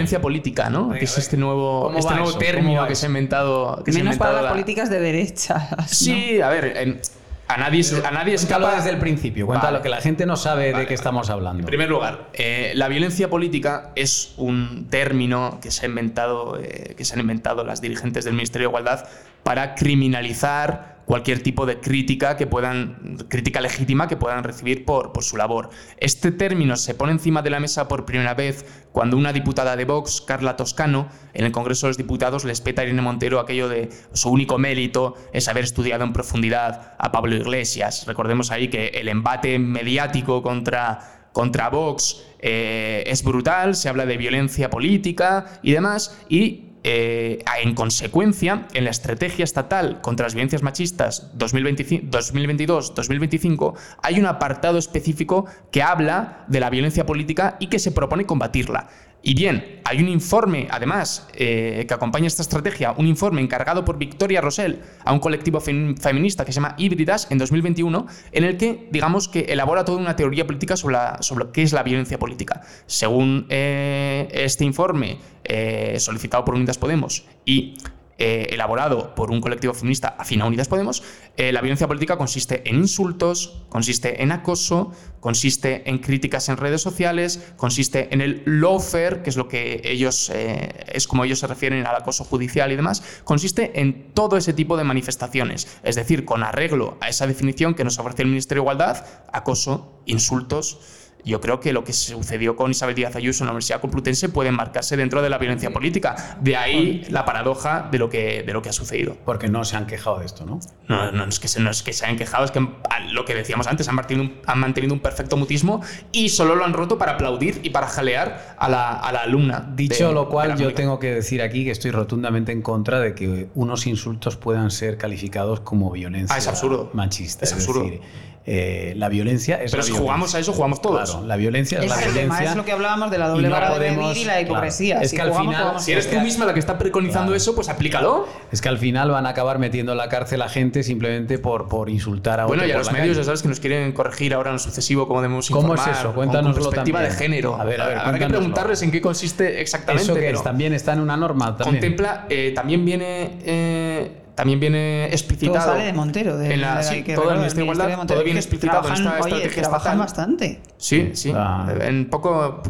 Lo violencia política, ¿no? Que es este nuevo, ¿Cómo este nuevo término que se ha inventado. Que se ha menos para inventado las la- políticas de derecha Sí, a ver, en- a nadie, a nadie escapa desde el principio, cuéntalo Vale. que la gente no sabe de Vale, qué estamos hablando. En primer lugar, eh, la violencia política es un término que se, ha inventado, eh, que se han inventado las dirigentes del Ministerio de Igualdad para criminalizar cualquier tipo de crítica que puedan crítica legítima que puedan recibir por, por su labor. Este término se pone encima de la mesa por primera vez cuando una diputada de Vox, Carla Toscano, en el Congreso de los Diputados les peta a Irene Montero aquello de su único mérito es haber estudiado en profundidad a Pablo Iglesias. Recordemos ahí que el embate mediático contra contra Vox eh, es brutal, se habla de violencia política y demás, y eh, en consecuencia, en la estrategia estatal contra las violencias machistas 2022-2025 hay un apartado específico que habla de la violencia política y que se propone combatirla. Y bien, hay un informe, además, eh, que acompaña esta estrategia, un informe encargado por Victoria Rosell a un colectivo fem- feminista que se llama Híbridas en 2021, en el que, digamos, que elabora toda una teoría política sobre, la- sobre que es la violencia política. Según eh, este informe, eh, solicitado por Unidas Podemos y eh, elaborado por un colectivo feminista afín a Unidas Podemos, eh, la violencia política consiste en insultos, consiste en acoso, consiste en críticas en redes sociales, consiste en el lawfare, que es lo que ellos eh, es como ellos se refieren al acoso judicial y demás, consiste en todo ese tipo de manifestaciones, es decir, con arreglo a esa definición que nos ofrece el Ministerio de Igualdad, acoso, insultos. Yo creo que lo que sucedió con Isabel Díaz Ayuso en la Universidad Complutense puede marcarse dentro de la violencia política. De ahí la paradoja de lo que, de lo que ha sucedido. Porque no se han quejado de esto, ¿no? No, no, es que se, no es que se hayan quejado, es que han- lo que decíamos antes, han mantenido, un, han mantenido un perfecto mutismo y solo lo han roto para aplaudir y para jalear a la, a la alumna. Dicho de- lo cual, yo tengo que decir aquí que estoy rotundamente en contra de que unos insultos puedan ser calificados como violencia Ah, es absurdo. machista. Es absurdo. decir, eh, la violencia es Pero la si violencia. jugamos a eso, jugamos todos. Claro, la violencia es, Ese la es el tema, violencia. es lo que hablábamos de la doble no vara de medir y la claro, hipocresía. es Si que al jugamos, final- jugamos Si eres tú misma la que está preconizando Claro. eso, pues aplícalo. Es que al final van a acabar metiendo en la cárcel a gente simplemente por, por insultar a otro. Bueno, y a los medios, calle. ya sabes que nos quieren corregir ahora en lo sucesivo cómo debemos ¿Cómo es informar. eso? con- Cuéntanoslo Con perspectiva también. de género. A ver, a ver, Habrá que preguntarles en qué consiste exactamente. ¿Eso que pero es? También está en una norma. También. Contempla, eh, también viene... eh, también viene Todo explicitado. sale de Montero. De, en la- de- sí, que todo el Ministerio de Igualdad, Montero, todo viene explicitado en trabajan- esta oye, estrategia trabajan estatal. bastante. Sí, sí. Ah. En poco.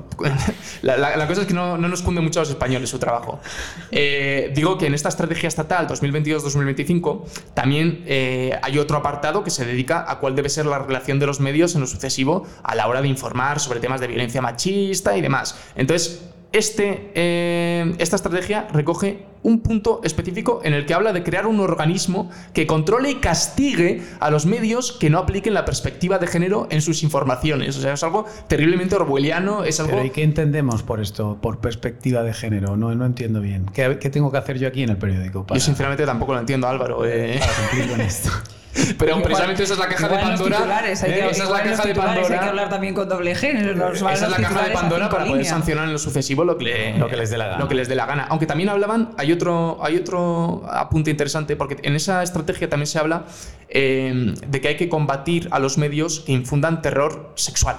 La, la- la cosa es que no, no nos cunde mucho a los españoles su trabajo. Eh, digo que en esta estrategia estatal 2022-2025 también eh, hay otro apartado que se dedica a cuál debe ser la relación de los medios en lo sucesivo a la hora de informar sobre temas de violencia machista y demás. Entonces. Este, eh, esta estrategia recoge un punto específico en el que habla de crear un organismo que controle y castigue a los medios que no apliquen la perspectiva de género en sus informaciones. O sea, es algo terriblemente orwelliano, es algo... Pero ¿y qué entendemos por esto, por perspectiva de género? No, no entiendo bien. ¿Qué, qué tengo que hacer yo aquí en el periódico para, Yo sinceramente tampoco lo entiendo, Álvaro. eh. para cumplir con esto? Pero Igual- precisamente esa es la caja de los Pandora. que- ¿eh? Esa es la los caja de titulares Hay que Pandora. hablar también con doble género. nos van Esa es los la caja de Pandora para poder líneas. sancionar en lo sucesivo lo que, le- Lo que les dé la gana. lo que les dé la gana. Aunque también hablaban, hay otro, hay otro apunte interesante, porque en esa estrategia también se habla eh, de que hay que combatir a los medios que infundan terror sexual.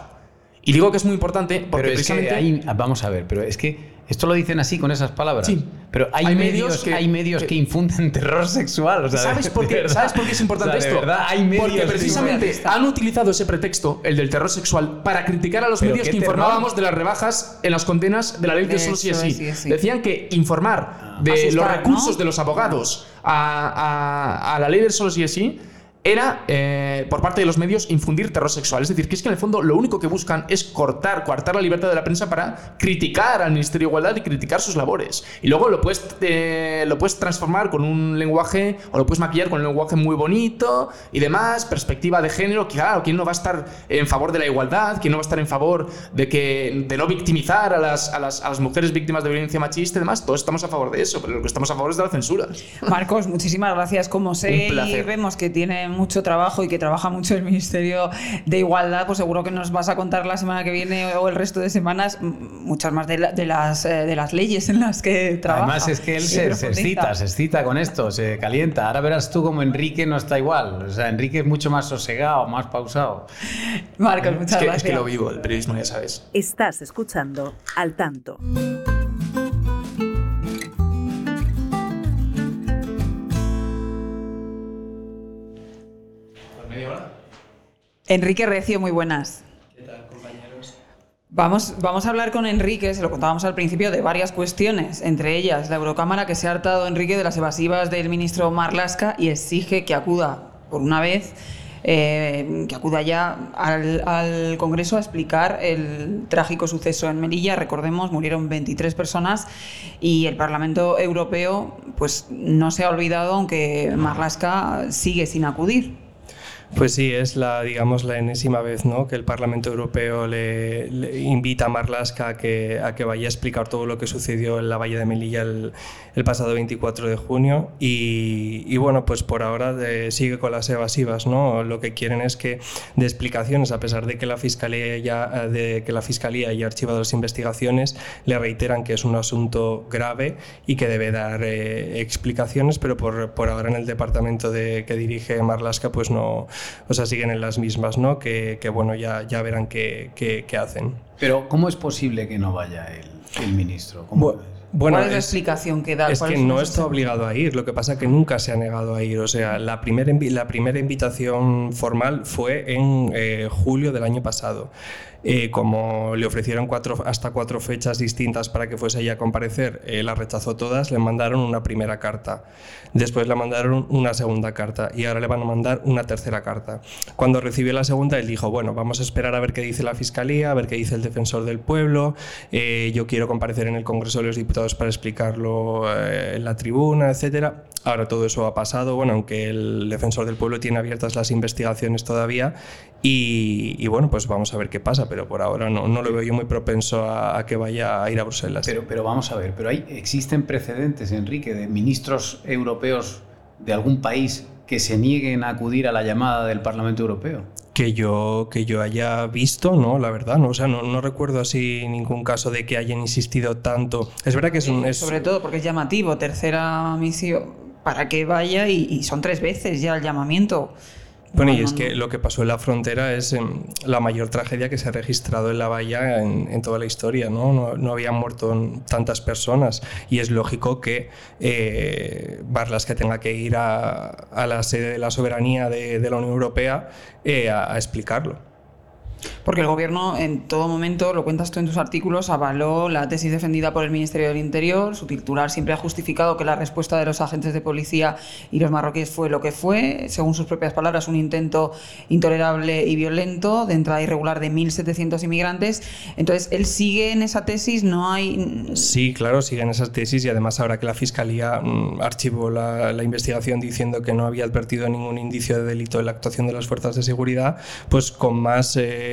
Y digo que es muy importante porque precisamente. hay, vamos a ver, pero es que esto lo dicen así con esas palabras. Sí. Pero hay, Hay medios, medios que- hay medios que, que- infunden terror sexual. o sea, ¿Sabes por, qué. ¿Sabes por qué es importante O sea, esto? verdad, hay medios Porque que precisamente han utilizado ese pretexto, el del terror sexual, para criticar a los medios que terror. informábamos de las rebajas en las condenas de la ley de solo Eso sí es sí. Decían que informar de Asustar, los recursos ¿no? de los abogados a, a- a la ley del solo sí es sí era, eh, por parte de los medios, infundir terror sexual. Es decir, que es que en el fondo lo único que buscan es cortar, coartar la libertad de la prensa para criticar al Ministerio de Igualdad y criticar sus labores. Y luego lo puedes, eh, lo puedes transformar con un lenguaje, o lo puedes maquillar con un lenguaje muy bonito y demás, perspectiva de género. Claro, ¿quién no va a estar en favor de la igualdad? ¿Quién no va a estar en favor de, que, de no victimizar a las, a, las, a las mujeres víctimas de violencia machista y demás? Todos estamos a favor de eso, pero lo que estamos a favor es de la censura. Marcos, muchísimas gracias. Como sé vemos que tiene mucho trabajo y que trabaja mucho el Ministerio de Igualdad, pues seguro que nos vas a contar la semana que viene o el resto de semanas muchas más de, las, eh, de las leyes en las que trabaja. Además es que él se, excita, se excita con esto, se calienta. Ahora verás tú como Enrique no está igual. O sea, Enrique es mucho más sosegado, más pausado. Marcos, muchas gracias. Es que lo vivo, el periodismo ya sabes. Estás escuchando Al Tanto. Enrique Recio, muy buenas. ¿Qué tal, compañeros? Vamos, vamos a hablar con Enrique, se lo contábamos al principio, de varias cuestiones, entre ellas la Eurocámara que se ha hartado, Enrique, de las evasivas del ministro Marlasca y exige que acuda por una vez eh, que acuda ya al, al, Congreso a explicar el trágico suceso en Melilla. Recordemos, murieron 23 personas y el Parlamento Europeo pues, no se ha olvidado, aunque Marlaska sigue sin acudir. Pues sí, es la, digamos, la enésima vez ¿no? que el Parlamento Europeo le, invita a Marlaska a que, a que vaya a explicar todo lo que sucedió en la Valle de Melilla el, el pasado 24 de junio. Y, y bueno, pues por ahora de, sigue con las evasivas. ¿no? Lo que quieren es que de explicaciones, a pesar de que la Fiscalía ya, de que la Fiscalía haya archivado las investigaciones, le reiteran que es un asunto grave y que debe dar eh, explicaciones, pero por, por ahora en el departamento de, que dirige Marlaska, pues no o sea, siguen en las mismas, ¿no? Que, que bueno, ya, ya verán qué, qué, qué, hacen. Pero, ¿cómo es posible que no vaya el, el ministro? Bueno, bueno, ¿Cuál es la explicación que da? Es que no está obligado a ir, lo que pasa es que nunca se ha negado a ir. O sea, la primera, la primera invitación formal fue en eh, julio del año pasado. Eh, como le ofrecieron cuatro, hasta cuatro fechas distintas para que fuese allí a comparecer, eh, la rechazó todas, le mandaron una primera carta. Después le mandaron una segunda carta y ahora le van a mandar una tercera carta. Cuando recibió la segunda, él dijo, bueno, vamos a esperar a ver qué dice la Fiscalía, a ver qué dice el defensor del pueblo, eh, yo quiero comparecer en el Congreso de los Diputados para explicarlo eh, en la tribuna, etcétera. Ahora todo eso ha pasado, bueno, aunque el defensor del pueblo tiene abiertas las investigaciones todavía y, y bueno, pues vamos a ver qué pasa, pero por ahora no, no lo veo yo muy propenso a, a, que vaya a ir a Bruselas. Pero, pero vamos a ver, pero hay, existen precedentes, Enrique, de ministros europeos de algún país que se nieguen a acudir a la llamada del Parlamento Europeo? Que yo, que yo haya visto, no, la verdad, no, o sea, no, no recuerdo así ningún caso de que hayan insistido tanto. Es verdad que es un... Es... Sobre todo porque es llamativo, tercera misión, para que vaya y, y son tres veces ya el llamamiento. Bueno, y es que lo que pasó en la frontera es eh, la mayor tragedia que se ha registrado en la valla en, en toda la historia, ¿no? ¿no? ¿no? habían muerto tantas personas y es lógico que eh, Barlas que tenga que ir a, a, la sede de la soberanía de, de la Unión Europea eh, a, a explicarlo. Porque el gobierno en todo momento, lo cuentas tú en tus artículos, avaló la tesis defendida por el Ministerio del Interior. Su titular siempre ha justificado que la respuesta de los agentes de policía y los marroquíes fue lo que fue, según sus propias palabras, un intento intolerable y violento de entrada irregular de 1.700 inmigrantes. Entonces, él sigue en esa tesis, no hay... Sí, claro, sigue en esa tesis y además ahora que la Fiscalía mmm, archivó la, la investigación diciendo que no había advertido ningún indicio de delito en la actuación de las fuerzas de seguridad, pues con más... Eh,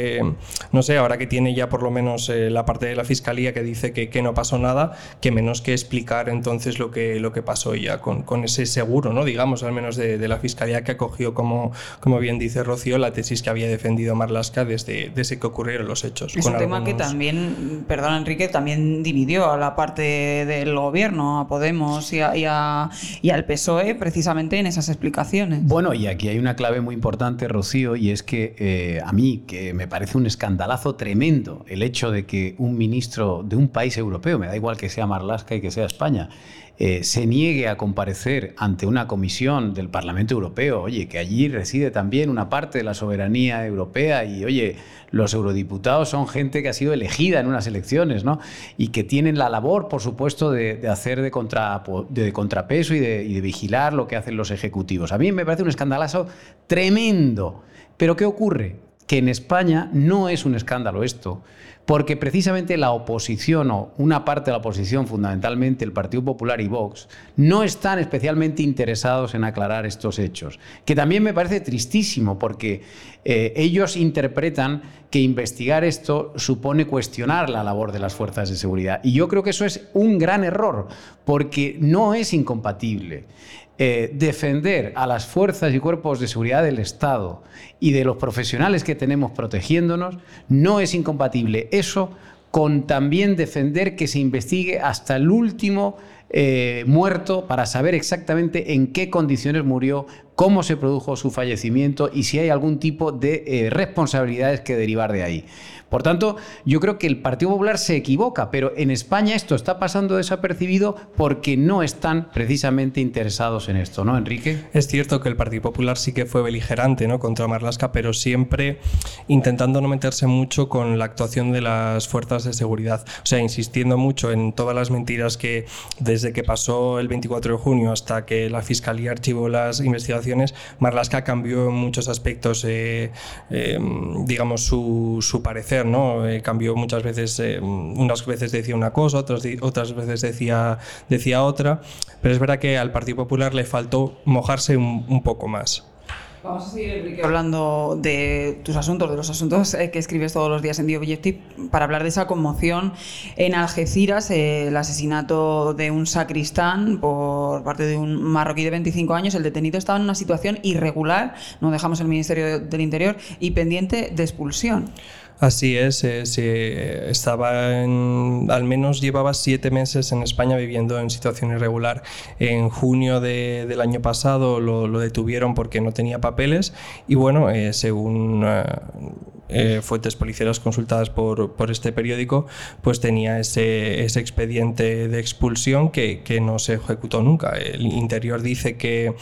no sé, ahora que tiene ya por lo menos eh, la parte de la fiscalía que dice que, que, no pasó nada, que menos que explicar entonces lo que, lo que pasó ya con, con ese seguro, ¿no? digamos, al menos de, de, la fiscalía que acogió, como, como bien dice Rocío, la tesis que había defendido Marlasca desde, desde que ocurrieron los hechos. Es un tema algunos... que también, perdón Enrique, también dividió a la parte del gobierno, a Podemos y, a, y, a, y al PSOE, precisamente en esas explicaciones. Bueno, y aquí hay una clave muy importante, Rocío, y es que eh, a mí, que me me parece un escandalazo tremendo el hecho de que un ministro de un país europeo, me da igual que sea Marlaska y que sea España, eh, se niegue a comparecer ante una comisión del Parlamento Europeo, oye, que allí reside también una parte de la soberanía europea y, oye, los eurodiputados son gente que ha sido elegida en unas elecciones, ¿no? Y que tienen la labor, por supuesto, de, hacer de, de contrapeso y de, y de vigilar lo que hacen los ejecutivos. A mí me parece un escandalazo tremendo. Pero ¿qué ocurre? Que en España no es un escándalo esto porque precisamente la oposición o una parte de la oposición, fundamentalmente el Partido Popular y Vox, no están especialmente interesados en aclarar estos hechos, que también me parece tristísimo porque eh, ellos interpretan que investigar esto supone cuestionar la labor de las fuerzas de seguridad. Y yo creo que eso es un gran error, porque no es incompatible. Eh, defender a las fuerzas y cuerpos de seguridad del Estado y de los profesionales que tenemos protegiéndonos, no es incompatible eso con también defender que se investigue hasta el último eh, muerto para saber exactamente en qué condiciones murió, cómo se produjo su fallecimiento y si hay algún tipo de eh, responsabilidades que derivar de ahí. Por tanto, yo creo que el Partido Popular se equivoca, pero en España esto está pasando desapercibido porque no están precisamente interesados en esto, ¿no, Enrique? Es cierto que el Partido Popular sí que fue beligerante ¿no? contra Marlasca, pero siempre intentando no meterse mucho con la actuación de las fuerzas de seguridad. O sea, insistiendo mucho en todas las mentiras que desde que pasó el 24 de junio hasta que la Fiscalía archivó las investigaciones, Marlasca cambió en muchos aspectos, eh, eh, digamos, su, su parecer ¿no? Eh, cambió muchas veces, unas veces decía una cosa, otras, otras veces decía, decía otra, pero es verdad que al Partido Popular le faltó mojarse un poco más. Vamos a seguir, hablando de tus asuntos, de los asuntos eh, que escribes todos los días en The Objective, para hablar de esa conmoción en Algeciras, eh, el asesinato de un sacristán por parte de un marroquí de 25 años. El detenido estaba en una situación irregular, no dejamos el Ministerio del Interior, y pendiente de expulsión. Así es, eh, estaba en, al menos llevaba siete meses en España viviendo en situación irregular. En junio del año pasado lo, detuvieron porque no tenía papeles y bueno, eh, según eh, fuentes policiales consultadas por, por, este periódico, pues tenía ese, ese expediente de expulsión que, que no se ejecutó nunca. El interior dice que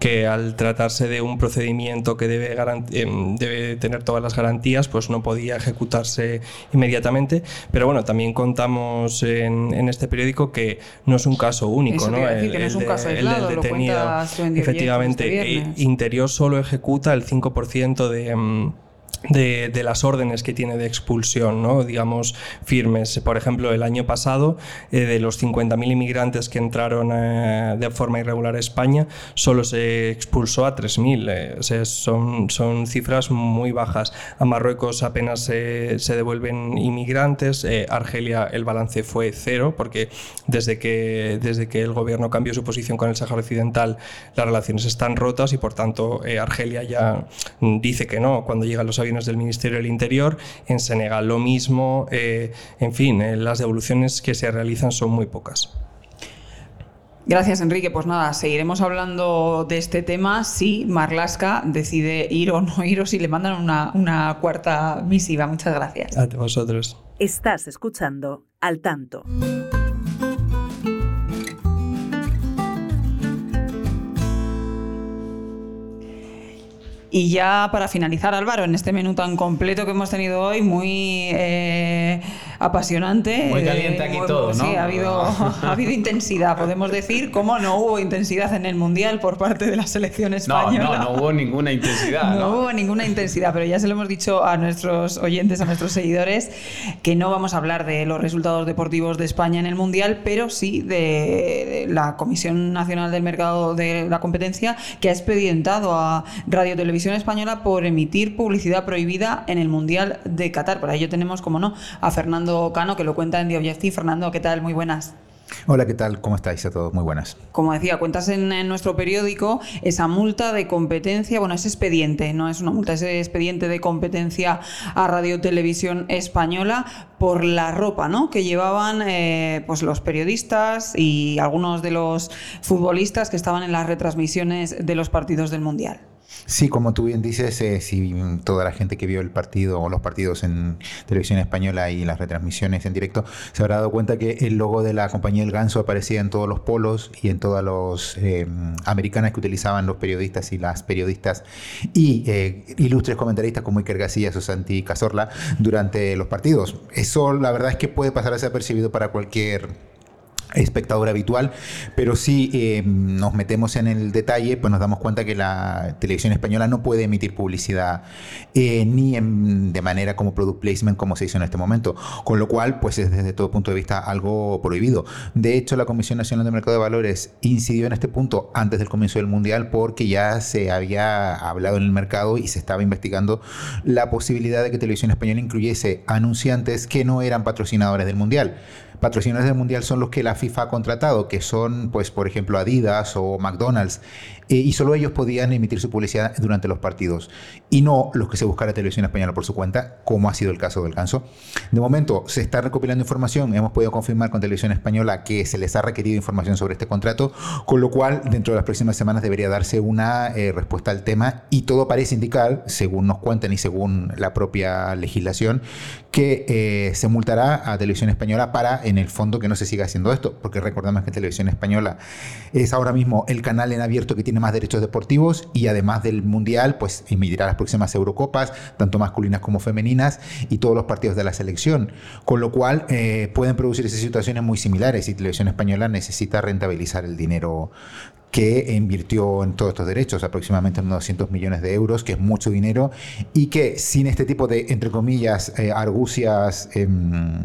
que al tratarse de un procedimiento que debe, em, debe tener todas las garantías, pues no podía ejecutarse inmediatamente. Pero bueno, también contamos en, este periódico que no es un caso único, ¿no? El, que no es un caso aislado, del detenido. efectivamente, este eh, Interior solo ejecuta el 5% de de, las órdenes que tiene de expulsión, ¿no? digamos, firmes. Por ejemplo, el año pasado, eh, de los 50.000 inmigrantes que entraron eh, de forma irregular a España, solo se expulsó a 3.000. Eh, o sea, son, son cifras muy bajas. A Marruecos apenas se devuelven inmigrantes. Argelia el balance fue cero, porque desde que, desde que el gobierno cambió su posición con el Sáhara Occidental, las relaciones están rotas y, por tanto, Argelia ya dice que no cuando llegan los aviones del Ministerio del Interior, en Senegal lo mismo, eh, en fin, eh, las devoluciones que se realizan son muy pocas. Gracias, Enrique. Pues nada, seguiremos hablando de este tema si Marlaska decide ir o no ir o si le mandan una, una cuarta misiva. Muchas gracias. A vosotros. Estás escuchando Al Tanto. Y ya para finalizar, Álvaro, en este menú tan completo que hemos tenido hoy, muy eh, apasionante. Muy caliente aquí todo, ¿no? Sí, ha habido, ha habido intensidad, podemos decir. ¿Cómo no hubo intensidad en el Mundial por parte de la selección española? No, no, no hubo ninguna intensidad. No, hubo ninguna intensidad, pero ya se lo hemos dicho a nuestros oyentes, a nuestros seguidores, que no vamos a hablar de los resultados deportivos de España en el Mundial, pero sí de la Comisión Nacional del Mercado de la Competencia, que ha expedientado a Radio Televisión Española por emitir publicidad prohibida en el Mundial de Qatar. Por ello tenemos, como no, a Fernando Cano, que lo cuenta en The Objective. Fernando, ¿qué tal? Muy buenas. Hola, ¿qué tal? ¿Cómo estáis a todos? Muy buenas. Como decía, cuentas en, nuestro periódico esa multa de competencia, bueno, es expediente, no es una multa, es expediente de competencia a Radio Televisión Española por la ropa, ¿no? Que llevaban eh, pues los periodistas y algunos de los futbolistas que estaban en las retransmisiones de los partidos del Mundial. Sí, como tú bien dices, eh, si toda la gente que vio el partido o los partidos en televisión española y las retransmisiones en directo se habrá dado cuenta que el logo de la compañía El Ganso aparecía en todos los polos y en todas las eh, americanas que utilizaban los periodistas y las periodistas y eh, ilustres comentaristas como Iker Casillas o Santi Cazorla durante los partidos. Eso la verdad es que puede pasar desapercibido para cualquier espectador habitual, pero si eh, nos metemos en el detalle, pues nos damos cuenta que la televisión española no puede emitir publicidad eh, ni de manera como product placement como se hizo en este momento, con lo cual pues es desde todo punto de vista algo prohibido. De hecho, la Comisión Nacional de Mercado de Valores incidió en este punto antes del comienzo del Mundial porque ya se había hablado en el mercado y se estaba investigando la posibilidad de que Televisión Española incluyese anunciantes que no eran patrocinadores del Mundial patrocinadores del Mundial son los que la FIFA ha contratado, que son, pues, por ejemplo, Adidas o McDonald's. Eh, y solo ellos podían emitir su publicidad durante los partidos y no los que se buscara televisión española por su cuenta, como ha sido el caso del Ganso. De momento se está recopilando información, hemos podido confirmar con televisión española que se les ha requerido información sobre este contrato, con lo cual dentro de las próximas semanas debería darse una eh, respuesta al tema y todo parece indicar, según nos cuentan y según la propia legislación, que eh, se multará a televisión española para en el fondo que no se siga haciendo esto, porque recordemos que televisión española es ahora mismo el canal en abierto que tiene más derechos deportivos y además del Mundial, pues emitirá las próximas Eurocopas, tanto masculinas como femeninas, y todos los partidos de la selección. Con lo cual eh, pueden producirse situaciones muy similares y Televisión Española necesita rentabilizar el dinero que invirtió en todos estos derechos, aproximadamente unos 200 millones de euros, que es mucho dinero, y que sin este tipo de, entre comillas, eh, argucias em,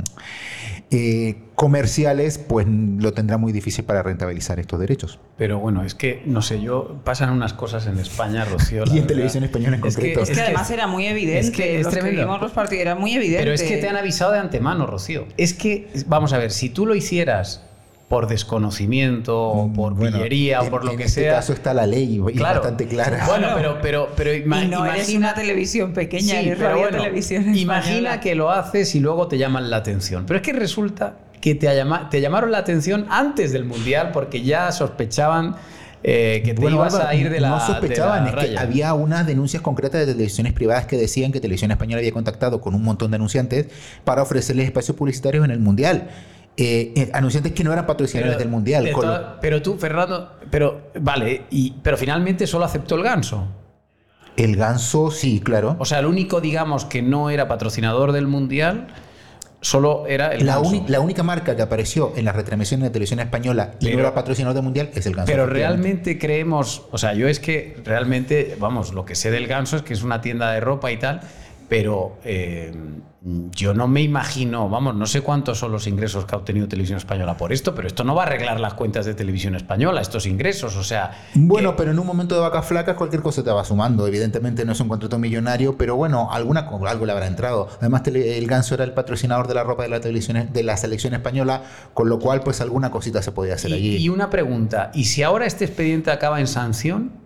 eh, comerciales, pues lo tendrá muy difícil para rentabilizar estos derechos. Pero bueno, es que, no sé, yo pasan unas cosas en España, Rocío. y en televisión española en concreto. Es que, además era muy evidente. Es que, es tremendo. los partidos, era muy evidente. Pero es que te han avisado de antemano, Rocío. Es que, vamos a ver, si tú lo hicieras por desconocimiento, o mm, por pillería o por lo que este sea. En caso está la ley y bastante clara. Bueno, pero, pero, pero y no eres una televisión pequeña, sí, pero bueno, televisión Imagina que lo haces y luego te llaman la atención. Pero es que resulta que te, te llamaron la atención antes del Mundial porque ya sospechaban eh, que te ibas a ir de la No sospechaban, es que había unas denuncias concretas de televisiones privadas que decían que Televisión Española había contactado con un montón de anunciantes para ofrecerles espacios publicitarios en el Mundial. Eh, eh, anunciantes que no eran patrocinadores del mundial. Pero tú, Fernando, pero vale, y, pero finalmente solo aceptó el ganso. El ganso, sí, claro. O sea, el único, digamos, que no era patrocinador del mundial. Solo era el la, ganso. la única marca que apareció en la retransmisión de televisión española y no era patrocinador del mundial es el ganso. Pero realmente creemos, o sea, yo es que realmente, vamos, lo que sé del ganso es que es una tienda de ropa y tal, pero eh, yo no me imagino, vamos, no sé cuántos son los ingresos que ha obtenido Televisión Española por esto, pero esto no va a arreglar las cuentas de Televisión Española, estos ingresos, o sea... Bueno, pero en un momento de vacas flacas cualquier cosa te va sumando, evidentemente no es un contrato millonario, pero bueno, alguna, algo le habrá entrado. Además, el Ganso era el patrocinador de la ropa de la, televisión, de la selección española, con lo cual pues alguna cosita se podía hacer allí. Y una pregunta, ¿y si ahora este expediente acaba en sanción?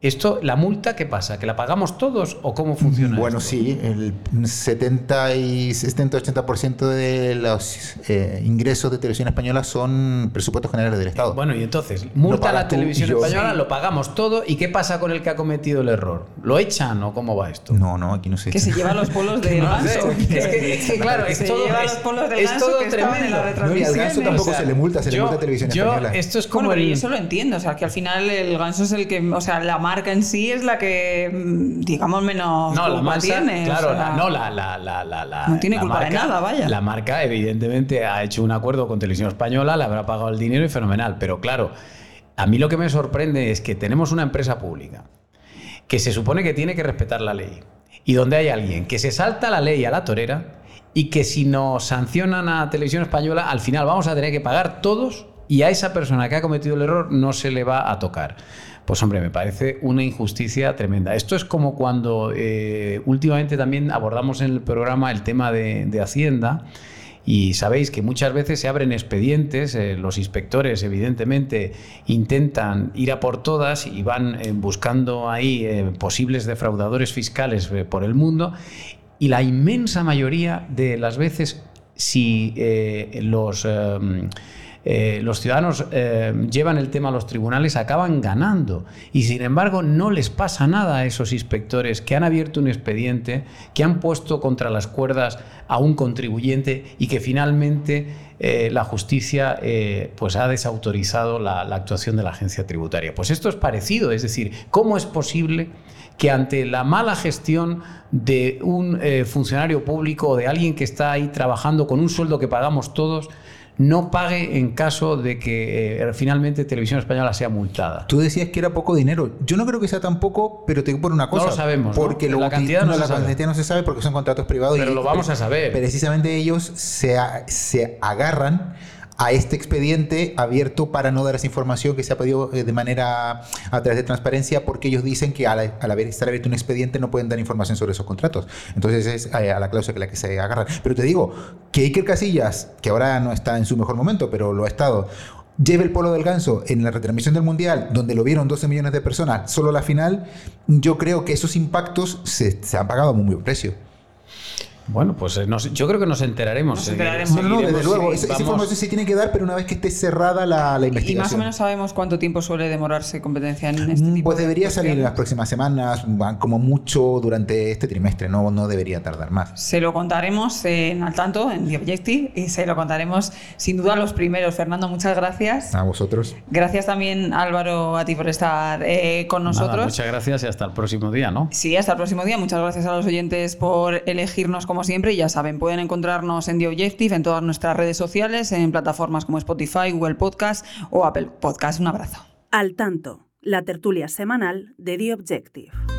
¿Esto, la multa qué pasa? ¿Que la pagamos todos o cómo funciona? Bueno, sí, el 70 y 70-80% de los eh, ingresos de televisión española son presupuestos generales del Estado. Bueno, y entonces, multa a la televisión española, lo pagamos todo, ¿y qué pasa con el que ha cometido el error? ¿Lo echan o cómo va esto? No, no, aquí no se Que se lleva los polos del ganso. es, que, claro, es todo, lleva los polos del ganso todo tremendo. No, y al ganso tampoco se le multa, se le multa a televisión española. Esto es como bueno, el... yo eso lo entiendo, o sea, que al final el ganso es el que, o sea, la marca en sí es la que, mm, digamos, menos no, culpa la tiene. Claro, no, la, la, la, No tiene culpa de nada, vaya. La marca, evidentemente, ha hecho un acuerdo con Televisión Española, le habrá pagado el dinero y fenomenal. Pero claro, a mí lo que me sorprende es que tenemos una empresa pública que se supone que tiene que respetar la ley y donde hay alguien que se salta la ley a la torera y que si nos sancionan a Televisión Española, al final vamos a tener que pagar todos y a esa persona que ha cometido el error no se le va a tocar. Pues hombre, me parece una injusticia tremenda. Esto es como cuando eh, últimamente también abordamos en el programa el tema de, Hacienda. Y sabéis que muchas veces se abren expedientes, eh, los inspectores evidentemente intentan ir a por todas y van eh, buscando ahí posibles defraudadores fiscales por el mundo y la inmensa mayoría de las veces si los eh, los ciudadanos eh, llevan el tema a los tribunales, acaban ganando. Y sin embargo, no les pasa nada a esos inspectores que han abierto un expediente, que han puesto contra las cuerdas a un contribuyente y que finalmente eh, la justicia pues ha desautorizado la, la actuación de la agencia tributaria. Pues esto es parecido, es decir, ¿cómo es posible que ante la mala gestión de un funcionario público o de alguien que está ahí trabajando con un sueldo que pagamos todos, no pague en caso de que eh, finalmente Televisión Española sea multada. Tú decías que era poco dinero. Yo no creo que sea tan poco, pero te digo por una cosa. No lo sabemos. Porque la cantidad no, la se cantidad no se sabe porque son contratos privados. Pero lo vamos a saber. Precisamente ellos se, se agarran a este expediente abierto para no dar esa información que se ha pedido eh, de manera a través de transparencia porque ellos dicen que al, haber estar abierto un expediente no pueden dar información sobre esos contratos. Entonces es eh, a la cláusula que la que se agarran. Pero te digo que Iker Casillas, que ahora no está en su mejor momento, pero lo ha estado, lleve el polo del ganso en la retransmisión del Mundial, donde lo vieron 12 millones de personas, solo la final, yo creo que esos impactos se, se han pagado a muy buen precio. Bueno, pues eh, yo creo que nos enteraremos. Nos enteraremos. No, no, desde luego. Esa, información se tiene que dar, pero una vez que esté cerrada la, investigación. ¿Y más o menos sabemos cuánto tiempo suele demorarse competencia en este mm, tipo Pues debería salir en las próximas semanas, como mucho durante este trimestre, no, no debería tardar más. Se lo contaremos en al tanto, en The Objective, y se lo contaremos sin duda los primeros. Fernando, muchas gracias. A vosotros. Gracias también, Álvaro, a ti por estar eh, con nosotros. muchas gracias y hasta el próximo día, ¿no? Sí, hasta el próximo día. Muchas gracias a los oyentes por elegirnos como como siempre, ya saben, pueden encontrarnos en The Objective en todas nuestras redes sociales, en plataformas como Spotify, Google Podcast o Apple Podcast. Un abrazo. Al tanto, la tertulia semanal de The Objective.